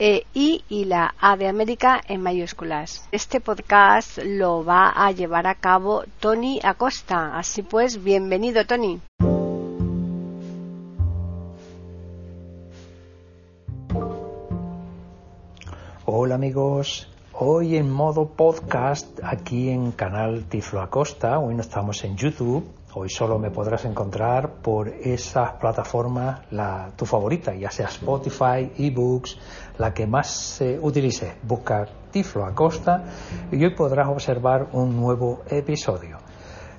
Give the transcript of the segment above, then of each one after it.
e I y la A de América en mayúsculas. Este podcast lo va a llevar a cabo Tony Acosta. Así pues, bienvenido Tony. Hola amigos, hoy en modo podcast aquí en canal Tiflo Acosta, hoy no estamos en YouTube Hoy solo me podrás encontrar por esas plataformas, la, tu favorita, ya sea Spotify, eBooks, la que más se utilice. Busca Tiflo Acosta y hoy podrás observar un nuevo episodio.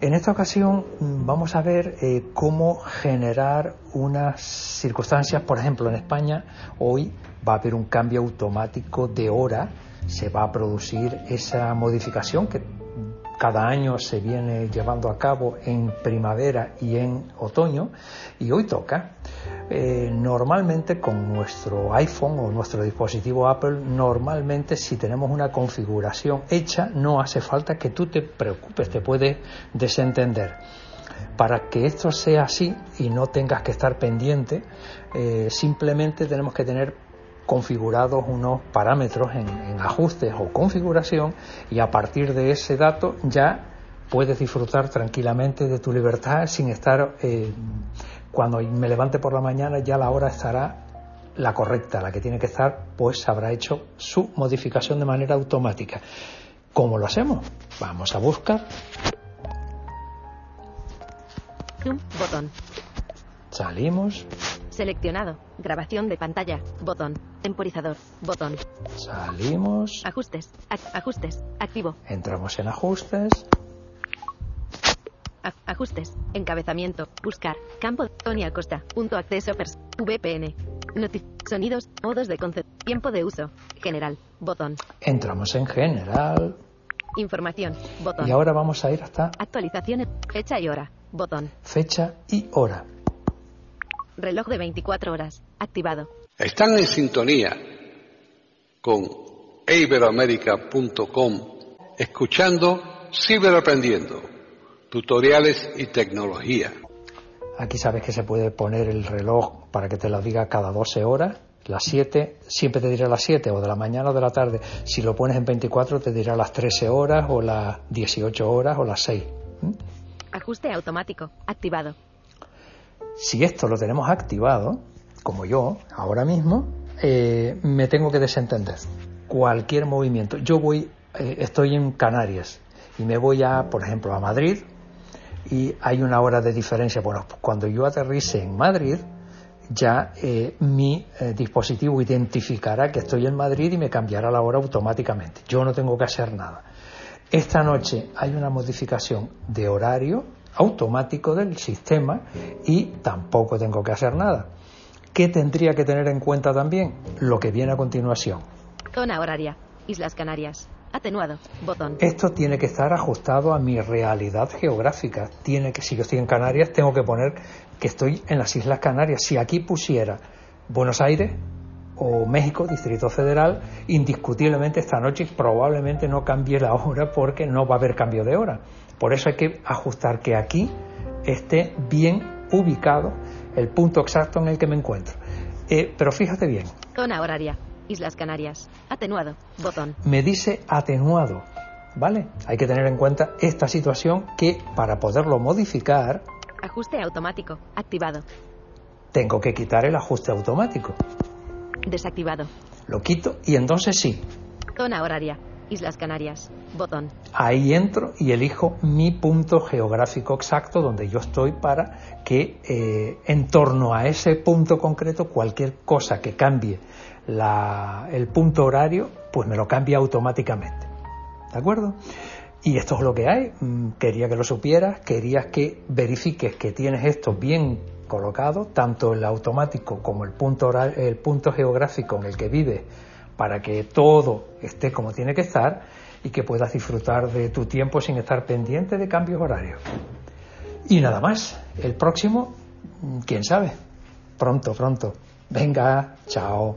En esta ocasión mm, vamos a ver eh, cómo generar unas circunstancias, por ejemplo, en España hoy va a haber un cambio automático de hora, se va a producir esa modificación que cada año se viene llevando a cabo en primavera y en otoño y hoy toca. Eh, normalmente con nuestro iPhone o nuestro dispositivo Apple, normalmente si tenemos una configuración hecha, no hace falta que tú te preocupes, te puedes desentender. Para que esto sea así y no tengas que estar pendiente, eh, simplemente tenemos que tener configurados unos parámetros en, ajustes o configuración y a partir de ese dato ya puedes disfrutar tranquilamente de tu libertad sin estar, eh, cuando me levante por la mañana ya la hora estará la correcta, la que tiene que estar, pues habrá hecho su modificación de manera automática. ¿Cómo lo hacemos? Vamos a buscar. botón. Salimos. Seleccionado. Grabación de pantalla. Botón. Temporizador. Botón. Salimos. Ajustes. ajustes. Activo. Entramos en ajustes. ajustes. Encabezamiento. Buscar. Campo. Tony Acosta. Punto acceso. VPN. sonidos. Modos de concepto. Tiempo de uso. General. Botón. Entramos en general. Información. Botón. Y ahora vamos a ir hasta actualizaciones. Fecha y hora. Botón. Fecha y hora. Reloj de 24 horas. Activado. Están en sintonía con iberoamerica.com escuchando Ciberaprendiendo, tutoriales y tecnología. Aquí sabes que se puede poner el reloj para que te lo diga cada 12 horas. Las 7, siempre te dirá las 7 o de la mañana o de la tarde. Si lo pones en 24 te dirá las 13 horas o las 18 horas o las 6. ¿Mm? Ajuste automático. Activado. Si esto lo tenemos activado, como yo ahora mismo, eh, me tengo que desentender. Cualquier movimiento. Yo voy, eh, estoy en Canarias y me voy a, por ejemplo, a Madrid y hay una hora de diferencia. Bueno, cuando yo aterrice en Madrid, ya eh, mi dispositivo identificará que estoy en Madrid y me cambiará la hora automáticamente. Yo no tengo que hacer nada. Esta noche hay una modificación de horario automático del sistema y tampoco tengo que hacer nada. ¿Qué tendría que tener en cuenta también? Lo que viene a continuación. Zona horaria. Islas Canarias. Atenuado. Botón. Esto tiene que estar ajustado a mi realidad geográfica. Tiene que, si yo estoy en Canarias, tengo que poner que estoy en las Islas Canarias. Si aquí pusiera Buenos Aires o México, Distrito Federal, indiscutiblemente esta noche probablemente no cambie la hora porque no va a haber cambio de hora. Por eso hay que ajustar que aquí esté bien ubicado el punto exacto en el que me encuentro. Eh, pero fíjate bien. Zona horaria. Islas Canarias. Atenuado. Botón. Me dice atenuado. ¿Vale? Hay que tener en cuenta esta situación que para poderlo modificar. Ajuste automático. Activado. Tengo que quitar el ajuste automático. Desactivado. Lo quito y entonces sí. Zona horaria. Islas Canarias. Botón. Ahí entro y elijo mi punto geográfico exacto donde yo estoy para que eh, en torno a ese punto concreto cualquier cosa que cambie el punto horario, pues me lo cambia automáticamente. ¿De acuerdo? Y esto es lo que hay. Mm, quería que lo supieras, querías que verifiques que tienes esto bien colocado, tanto el automático como el punto, el punto geográfico en el que vives para que todo esté como tiene que estar y que puedas disfrutar de tu tiempo sin estar pendiente de cambios horarios. Y nada más, el próximo, quién sabe, pronto, pronto. Venga, chao.